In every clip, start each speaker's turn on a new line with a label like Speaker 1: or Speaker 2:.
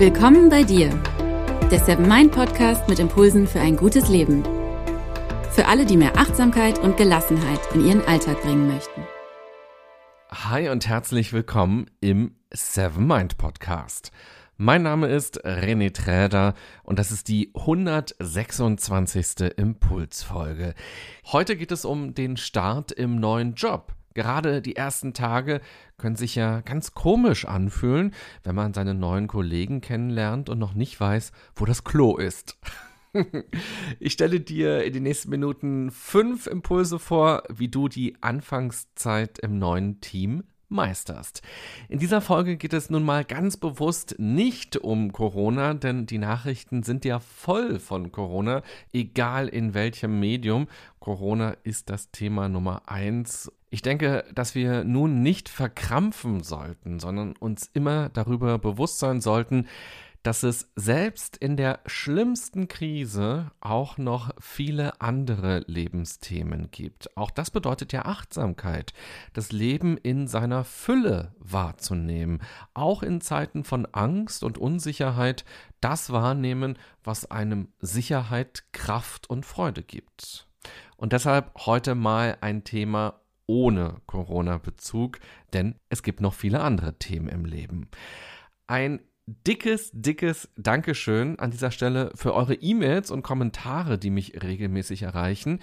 Speaker 1: Willkommen bei dir, der Seven Mind Podcast mit Impulsen für ein gutes Leben. Für alle, die mehr Achtsamkeit und Gelassenheit in ihren Alltag bringen möchten.
Speaker 2: Hi und herzlich willkommen im Seven Mind Podcast. Mein Name ist René Träder und das ist die 126. Impulsfolge. Heute geht es um den Start im neuen Job. Gerade die ersten Tage können sich ja ganz komisch anfühlen, wenn man seine neuen Kollegen kennenlernt und noch nicht weiß, wo das Klo ist. Ich stelle dir in den nächsten Minuten fünf Impulse vor, wie du die Anfangszeit im neuen Team meisterst. In dieser Folge geht es nun mal ganz bewusst nicht um Corona, denn die Nachrichten sind ja voll von Corona, egal in welchem Medium. Corona ist das Thema Nummer eins. Ich denke, dass wir nun nicht verkrampfen sollten, sondern uns immer darüber bewusst sein sollten, dass es selbst in der schlimmsten Krise auch noch viele andere Lebensthemen gibt. Auch das bedeutet ja Achtsamkeit, das Leben in seiner Fülle wahrzunehmen, auch in Zeiten von Angst und Unsicherheit das wahrnehmen, was einem Sicherheit, Kraft und Freude gibt. Und deshalb heute mal ein Thema ohne Corona-Bezug, denn es gibt noch viele andere Themen im Leben. Ein dickes, dickes Dankeschön an dieser Stelle für eure E-Mails und Kommentare, die mich regelmäßig erreichen.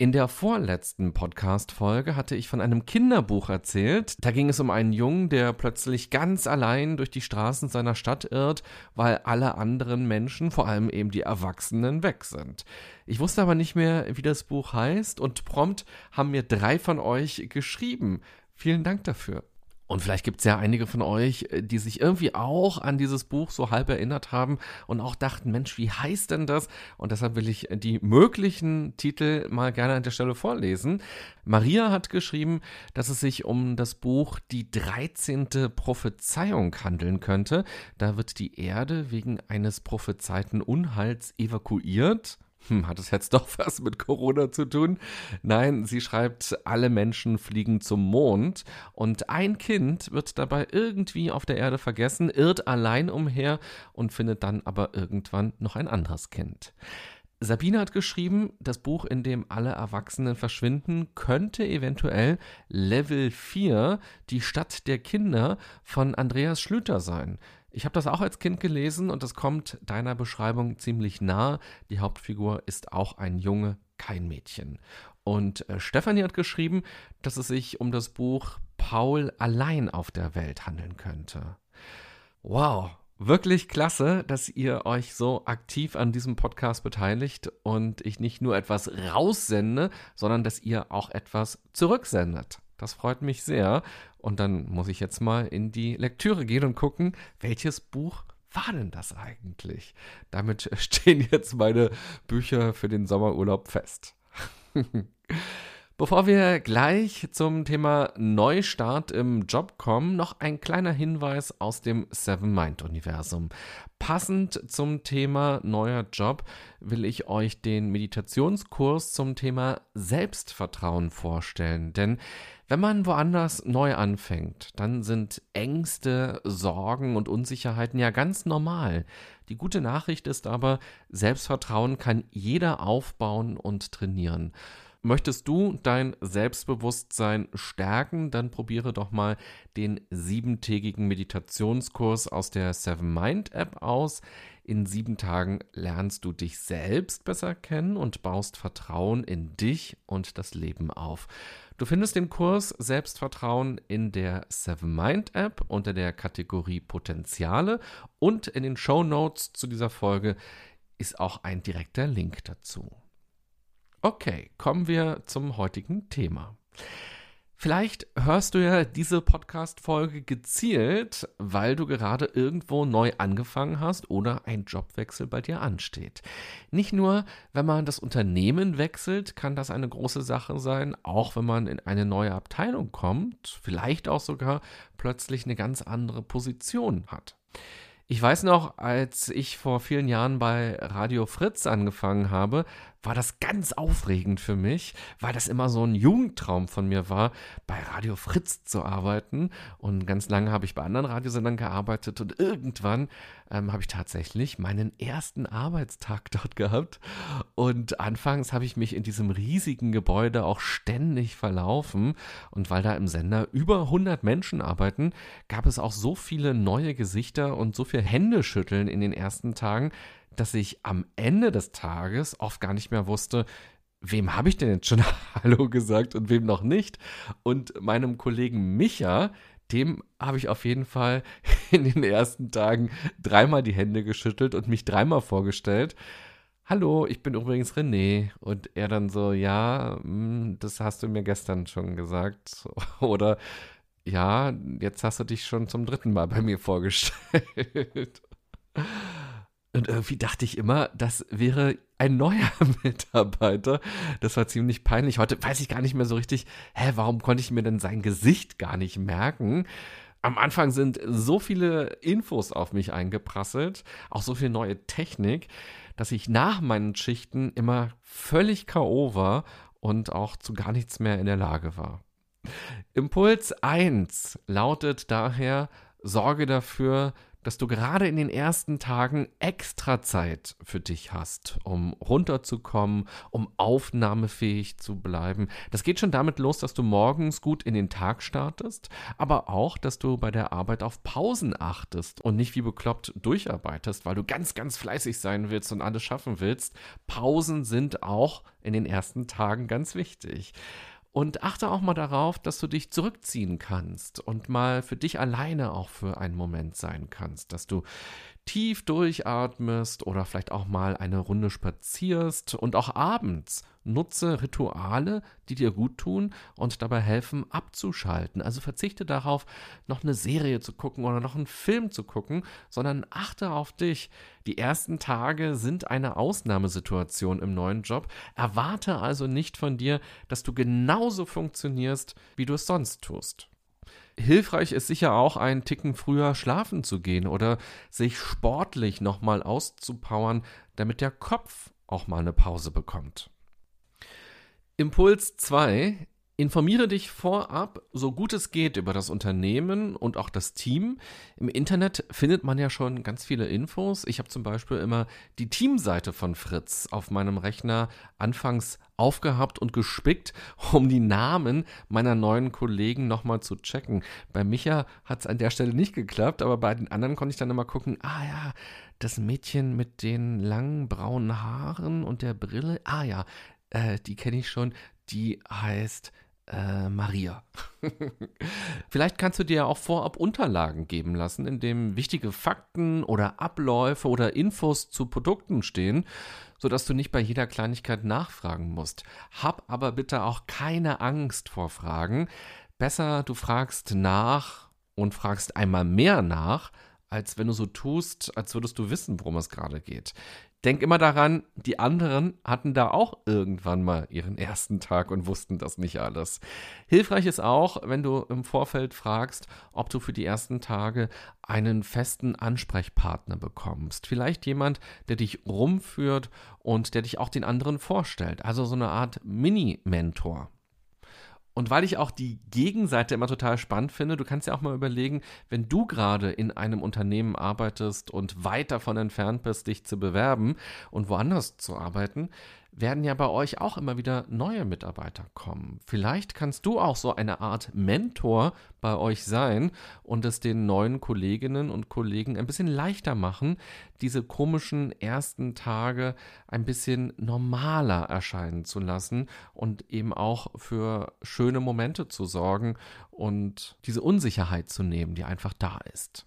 Speaker 2: In der vorletzten Podcast-Folge hatte ich von einem Kinderbuch erzählt. Da ging es um einen Jungen, der plötzlich ganz allein durch die Straßen seiner Stadt irrt, weil alle anderen Menschen, vor allem eben die Erwachsenen, weg sind. Ich wusste aber nicht mehr, wie das Buch heißt und prompt haben mir drei von euch geschrieben. Vielen Dank dafür. Und vielleicht gibt es ja einige von euch, äh, die sich irgendwie auch an dieses Buch so halb erinnert haben und auch dachten, Mensch, wie heißt denn das? Und deshalb will ich die möglichen Titel mal gerne an der Stelle vorlesen. Maria hat geschrieben, dass es sich um das Buch Die 13. Prophezeiung handeln könnte. Da wird die Erde wegen eines prophezeiten Unheils evakuiert hm, hat es jetzt doch was mit Corona zu tun? Nein, sie schreibt, alle Menschen fliegen zum Mond und ein Kind wird dabei irgendwie auf der Erde vergessen, irrt allein umher und findet dann aber irgendwann noch ein anderes Kind. Sabine hat geschrieben, das Buch, in dem alle Erwachsenen verschwinden, könnte eventuell Level 4, die Stadt der Kinder von Andreas Schlüter sein. Ich habe das auch als Kind gelesen und es kommt deiner Beschreibung ziemlich nah. Die Hauptfigur ist auch ein Junge, kein Mädchen. Und äh, Stefanie hat geschrieben, dass es sich um das Buch Paul allein auf der Welt handeln könnte. Wow, wirklich klasse, dass ihr euch so aktiv an diesem Podcast beteiligt und ich nicht nur etwas raussende, sondern dass ihr auch etwas zurücksendet. Das freut mich sehr. Und dann muss ich jetzt mal in die Lektüre gehen und gucken, welches Buch war denn das eigentlich? Damit stehen jetzt meine Bücher für den Sommerurlaub fest. Bevor wir gleich zum Thema Neustart im Job kommen, noch ein kleiner Hinweis aus dem Seven Mind Universum. Passend zum Thema neuer Job will ich euch den Meditationskurs zum Thema Selbstvertrauen vorstellen, denn wenn man woanders neu anfängt, dann sind Ängste, Sorgen und Unsicherheiten ja ganz normal. Die gute Nachricht ist aber, Selbstvertrauen kann jeder aufbauen und trainieren. Möchtest du dein Selbstbewusstsein stärken, dann probiere doch mal den siebentägigen Meditationskurs aus der Seven Mind App aus. In sieben Tagen lernst du dich selbst besser kennen und baust Vertrauen in dich und das Leben auf. Du findest den Kurs Selbstvertrauen in der Seven Mind App unter der Kategorie Potenziale und in den Show Notes zu dieser Folge ist auch ein direkter Link dazu. Okay, kommen wir zum heutigen Thema. Vielleicht hörst du ja diese Podcast-Folge gezielt, weil du gerade irgendwo neu angefangen hast oder ein Jobwechsel bei dir ansteht. Nicht nur, wenn man das Unternehmen wechselt, kann das eine große Sache sein, auch wenn man in eine neue Abteilung kommt, vielleicht auch sogar plötzlich eine ganz andere Position hat. Ich weiß noch, als ich vor vielen Jahren bei Radio Fritz angefangen habe, war das ganz aufregend für mich, weil das immer so ein Jugendtraum von mir war, bei Radio Fritz zu arbeiten. Und ganz lange habe ich bei anderen Radiosendern gearbeitet und irgendwann ähm, habe ich tatsächlich meinen ersten Arbeitstag dort gehabt. Und anfangs habe ich mich in diesem riesigen Gebäude auch ständig verlaufen. Und weil da im Sender über 100 Menschen arbeiten, gab es auch so viele neue Gesichter und so viel Händeschütteln in den ersten Tagen, dass ich am Ende des Tages oft gar nicht mehr wusste, wem habe ich denn jetzt schon Hallo gesagt und wem noch nicht. Und meinem Kollegen Micha, dem habe ich auf jeden Fall in den ersten Tagen dreimal die Hände geschüttelt und mich dreimal vorgestellt. Hallo, ich bin übrigens René. Und er dann so, ja, hm, das hast du mir gestern schon gesagt. Oder ja, jetzt hast du dich schon zum dritten Mal bei mir vorgestellt. Und irgendwie dachte ich immer, das wäre ein neuer Mitarbeiter. Das war ziemlich peinlich. Heute weiß ich gar nicht mehr so richtig, hä, warum konnte ich mir denn sein Gesicht gar nicht merken? Am Anfang sind so viele Infos auf mich eingeprasselt, auch so viel neue Technik, dass ich nach meinen Schichten immer völlig K.O. war und auch zu gar nichts mehr in der Lage war. Impuls 1 lautet daher, sorge dafür, dass du gerade in den ersten Tagen extra Zeit für dich hast, um runterzukommen, um aufnahmefähig zu bleiben. Das geht schon damit los, dass du morgens gut in den Tag startest, aber auch, dass du bei der Arbeit auf Pausen achtest und nicht wie bekloppt durcharbeitest, weil du ganz, ganz fleißig sein willst und alles schaffen willst. Pausen sind auch in den ersten Tagen ganz wichtig. Und achte auch mal darauf, dass du dich zurückziehen kannst und mal für dich alleine auch für einen Moment sein kannst, dass du tief durchatmest oder vielleicht auch mal eine Runde spazierst und auch abends nutze Rituale, die dir gut tun und dabei helfen abzuschalten. Also verzichte darauf, noch eine Serie zu gucken oder noch einen Film zu gucken, sondern achte auf dich. Die ersten Tage sind eine Ausnahmesituation im neuen Job. Erwarte also nicht von dir, dass du genauso funktionierst, wie du es sonst tust hilfreich ist sicher auch, einen Ticken früher schlafen zu gehen oder sich sportlich nochmal auszupowern, damit der Kopf auch mal eine Pause bekommt. Impuls 2 Informiere dich vorab, so gut es geht, über das Unternehmen und auch das Team. Im Internet findet man ja schon ganz viele Infos. Ich habe zum Beispiel immer die Teamseite von Fritz auf meinem Rechner anfangs aufgehabt und gespickt, um die Namen meiner neuen Kollegen nochmal zu checken. Bei Micha hat es an der Stelle nicht geklappt, aber bei den anderen konnte ich dann immer gucken, ah ja, das Mädchen mit den langen braunen Haaren und der Brille, ah ja, äh, die kenne ich schon, die heißt äh, Maria. Vielleicht kannst du dir ja auch vorab Unterlagen geben lassen, in dem wichtige Fakten oder Abläufe oder Infos zu Produkten stehen, sodass du nicht bei jeder Kleinigkeit nachfragen musst. Hab aber bitte auch keine Angst vor Fragen. Besser, du fragst nach und fragst einmal mehr nach, als wenn du so tust, als würdest du wissen, worum es gerade geht denk immer daran, die anderen hatten da auch irgendwann mal ihren ersten Tag und wussten das nicht alles. Hilfreich ist auch, wenn du im Vorfeld fragst, ob du für die ersten Tage einen festen Ansprechpartner bekommst. Vielleicht jemand, der dich rumführt und der dich auch den anderen vorstellt. Also so eine Art Mini-Mentor. Und weil ich auch die Gegenseite immer total spannend finde, du kannst ja auch mal überlegen, wenn du gerade in einem Unternehmen arbeitest und weit davon entfernt bist, dich zu bewerben und woanders zu arbeiten, werden ja bei euch auch immer wieder neue Mitarbeiter kommen. Vielleicht kannst du auch so eine Art Mentor bei euch sein und es den neuen Kolleginnen und Kollegen ein bisschen leichter machen, diese komischen ersten Tage ein bisschen normaler erscheinen zu lassen und eben auch für schöne Momente zu sorgen und diese Unsicherheit zu nehmen, die einfach da ist.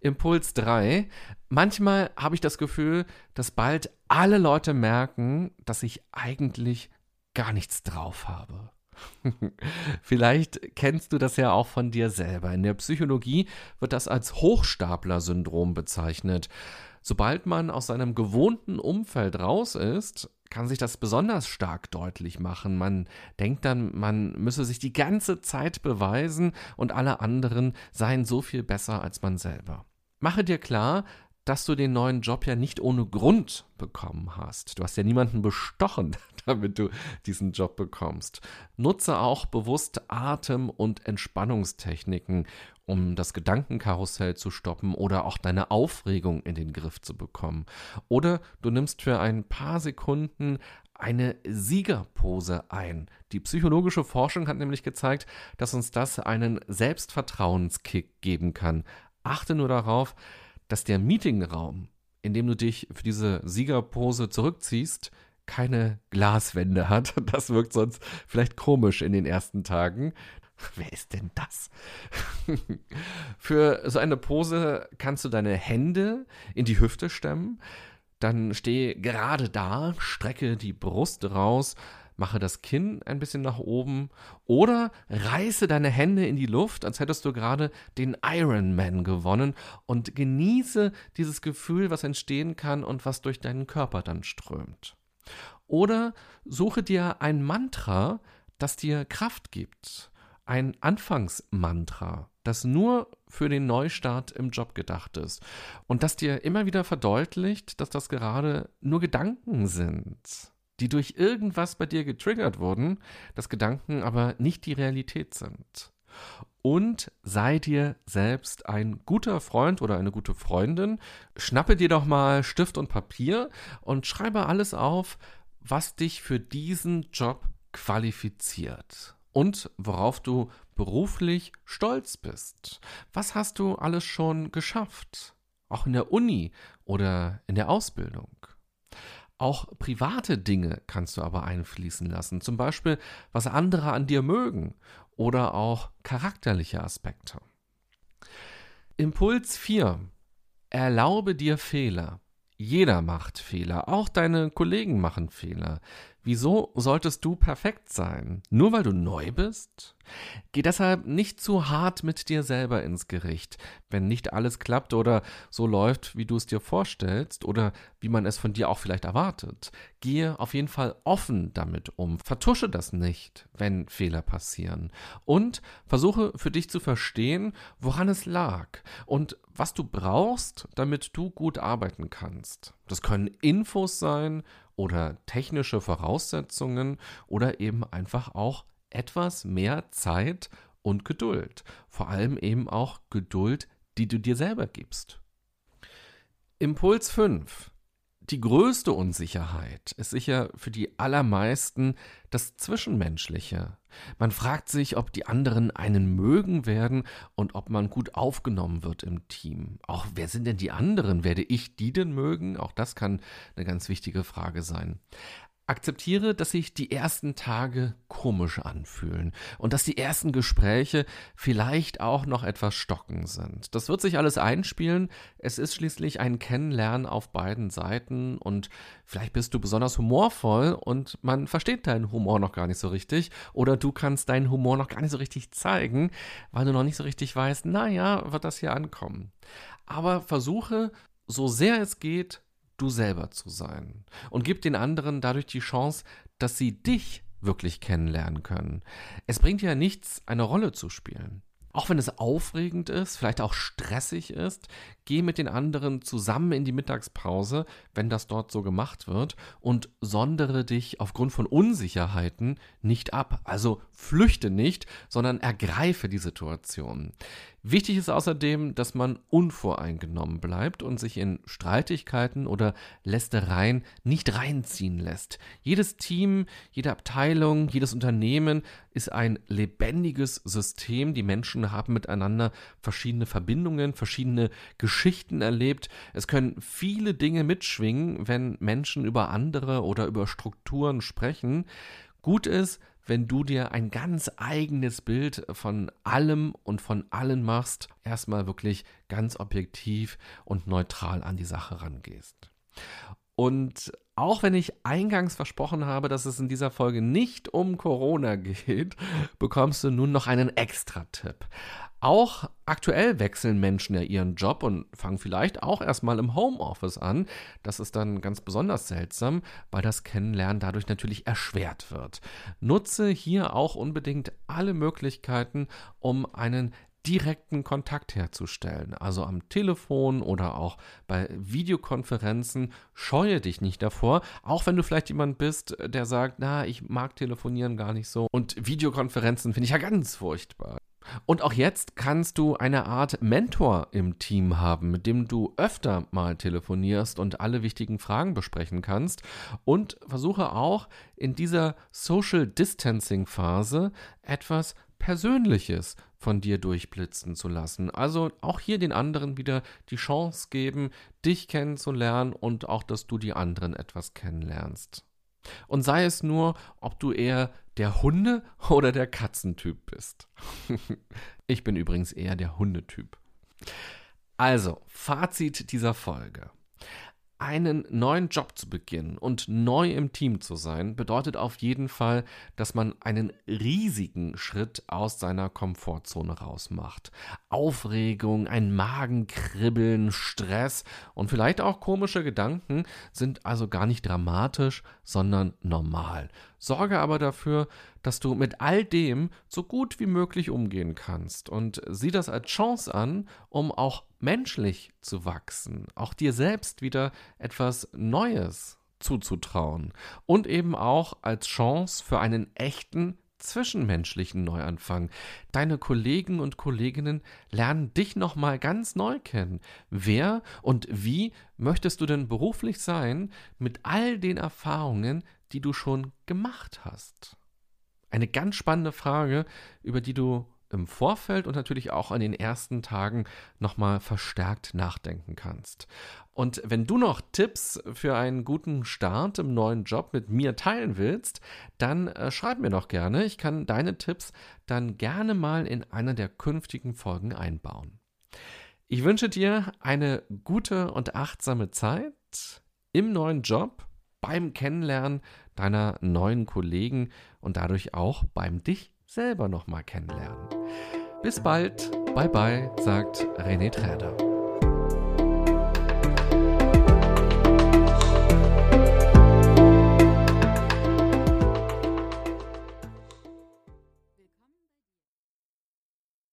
Speaker 2: Impuls 3. Manchmal habe ich das Gefühl, dass bald alle Leute merken, dass ich eigentlich gar nichts drauf habe. Vielleicht kennst du das ja auch von dir selber. In der Psychologie wird das als Hochstapler-Syndrom bezeichnet. Sobald man aus seinem gewohnten Umfeld raus ist, kann sich das besonders stark deutlich machen. Man denkt dann, man müsse sich die ganze Zeit beweisen und alle anderen seien so viel besser als man selber. mache dir klar, dass du den neuen Job ja nicht ohne Grund bekommen hast. Du hast ja niemanden bestochen, damit du diesen Job bekommst. Nutze auch bewusst Atem- und Entspannungstechniken, um das Gedankenkarussell zu stoppen oder auch deine Aufregung in den Griff zu bekommen. Oder du nimmst für ein paar Sekunden eine Siegerpose ein. Die psychologische Forschung hat nämlich gezeigt, dass uns das einen Selbstvertrauenskick geben kann. Achte nur darauf, dass der Meetingraum, in dem du dich für diese Siegerpose zurückziehst, keine Glaswände hat. Das wirkt sonst vielleicht komisch in den ersten Tagen. Wer ist denn das? Für so eine Pose kannst du deine Hände in die Hüfte stemmen, dann stehe gerade da, strecke die Brust raus, mache das Kinn ein bisschen nach oben oder reiße deine Hände in die Luft, als hättest du gerade den Ironman gewonnen und genieße dieses Gefühl, was entstehen kann und was durch deinen Körper dann strömt. Oder suche dir ein Mantra, das dir Kraft gibt. Ein Anfangsmantra, das nur für den Neustart im Job gedacht ist und das dir immer wieder verdeutlicht, dass das gerade nur Gedanken sind die durch irgendwas bei dir getriggert wurden, dass Gedanken aber nicht die Realität sind. Und sei dir selbst ein guter Freund oder eine gute Freundin. Schnappe dir doch mal Stift und Papier und schreibe alles auf, was dich für diesen Job qualifiziert und worauf du beruflich stolz bist. Was hast du alles schon geschafft? Auch in der Uni oder in der Ausbildung. Auch private Dinge kannst du aber einfließen lassen, zum Beispiel was andere an dir mögen oder auch charakterliche Aspekte. Impuls 4. Erlaube dir Fehler. Jeder macht Fehler, auch deine Kollegen machen Fehler. Wieso solltest du perfekt sein? Nur weil du neu bist? Geh deshalb nicht zu hart mit dir selber ins Gericht, wenn nicht alles klappt oder so läuft, wie du es dir vorstellst oder wie man es von dir auch vielleicht erwartet. Gehe auf jeden Fall offen damit um. Vertusche das nicht, wenn Fehler passieren. Und versuche für dich zu verstehen, woran es lag und was du brauchst, damit du gut arbeiten kannst. Das können Infos sein oder technische Voraussetzungen oder eben einfach auch etwas mehr Zeit und Geduld. Vor allem eben auch Geduld, die du dir selber gibst. Impuls 5. Die größte Unsicherheit ist sicher für die allermeisten das Zwischenmenschliche. Man fragt sich, ob die anderen einen mögen werden und ob man gut aufgenommen wird im Team. Auch wer sind denn die anderen? Werde ich die denn mögen? Auch das kann eine ganz wichtige Frage sein. Akzeptiere, dass sich die ersten Tage komisch anfühlen und dass die ersten Gespräche vielleicht auch noch etwas stocken sind. Das wird sich alles einspielen. Es ist schließlich ein Kennenlernen auf beiden Seiten und vielleicht bist du besonders humorvoll und man versteht deinen Humor noch gar nicht so richtig oder du kannst deinen Humor noch gar nicht so richtig zeigen, weil du noch nicht so richtig weißt, naja, wird das hier ankommen. Aber versuche, so sehr es geht, du selber zu sein. Und gib den anderen dadurch die Chance, dass sie dich wirklich kennenlernen können. Es bringt ja nichts, eine Rolle zu spielen. Auch wenn es aufregend ist, vielleicht auch stressig ist, geh mit den anderen zusammen in die Mittagspause, wenn das dort so gemacht wird, und sondere dich aufgrund von Unsicherheiten nicht ab. Also flüchte nicht, sondern ergreife die Situation. Wichtig ist außerdem, dass man unvoreingenommen bleibt und sich in Streitigkeiten oder Lästereien nicht reinziehen lässt. Jedes Team, jede Abteilung, jedes Unternehmen ist ein lebendiges System. Die Menschen haben miteinander verschiedene Verbindungen, verschiedene Geschichten erlebt. Es können viele Dinge mitschwingen, wenn Menschen über andere oder über Strukturen sprechen. Gut ist, wenn du dir ein ganz eigenes Bild von allem und von allen machst, erstmal wirklich ganz objektiv und neutral an die Sache rangehst. Und auch wenn ich eingangs versprochen habe, dass es in dieser Folge nicht um Corona geht, bekommst du nun noch einen Extra-Tipp. Auch aktuell wechseln Menschen ja ihren Job und fangen vielleicht auch erstmal im Homeoffice an. Das ist dann ganz besonders seltsam, weil das Kennenlernen dadurch natürlich erschwert wird. Nutze hier auch unbedingt alle Möglichkeiten, um einen direkten Kontakt herzustellen. Also am Telefon oder auch bei Videokonferenzen. Scheue dich nicht davor, auch wenn du vielleicht jemand bist, der sagt, na, ich mag telefonieren gar nicht so. Und Videokonferenzen finde ich ja ganz furchtbar. Und auch jetzt kannst du eine Art Mentor im Team haben, mit dem du öfter mal telefonierst und alle wichtigen Fragen besprechen kannst. Und versuche auch in dieser Social Distancing Phase etwas Persönliches von dir durchblitzen zu lassen. Also auch hier den anderen wieder die Chance geben, dich kennenzulernen und auch, dass du die anderen etwas kennenlernst. Und sei es nur, ob du eher der Hunde- oder der Katzentyp bist. ich bin übrigens eher der Hundetyp. Also, Fazit dieser Folge. Einen neuen Job zu beginnen und neu im Team zu sein, bedeutet auf jeden Fall, dass man einen riesigen Schritt aus seiner Komfortzone rausmacht. Aufregung, ein Magenkribbeln, Stress und vielleicht auch komische Gedanken sind also gar nicht dramatisch, sondern normal. Sorge aber dafür, dass du mit all dem so gut wie möglich umgehen kannst und sieh das als Chance an, um auch menschlich zu wachsen, auch dir selbst wieder etwas Neues zuzutrauen und eben auch als Chance für einen echten zwischenmenschlichen Neuanfang. Deine Kollegen und Kolleginnen lernen dich nochmal ganz neu kennen. Wer und wie möchtest du denn beruflich sein mit all den Erfahrungen, die du schon gemacht hast? Eine ganz spannende Frage, über die du im Vorfeld und natürlich auch an den ersten Tagen nochmal verstärkt nachdenken kannst. Und wenn du noch Tipps für einen guten Start im neuen Job mit mir teilen willst, dann äh, schreib mir doch gerne. Ich kann deine Tipps dann gerne mal in einer der künftigen Folgen einbauen. Ich wünsche dir eine gute und achtsame Zeit im neuen Job, beim Kennenlernen deiner neuen Kollegen und dadurch auch beim dich selber nochmal kennenlernen. Bis bald, bye bye, sagt René Träder.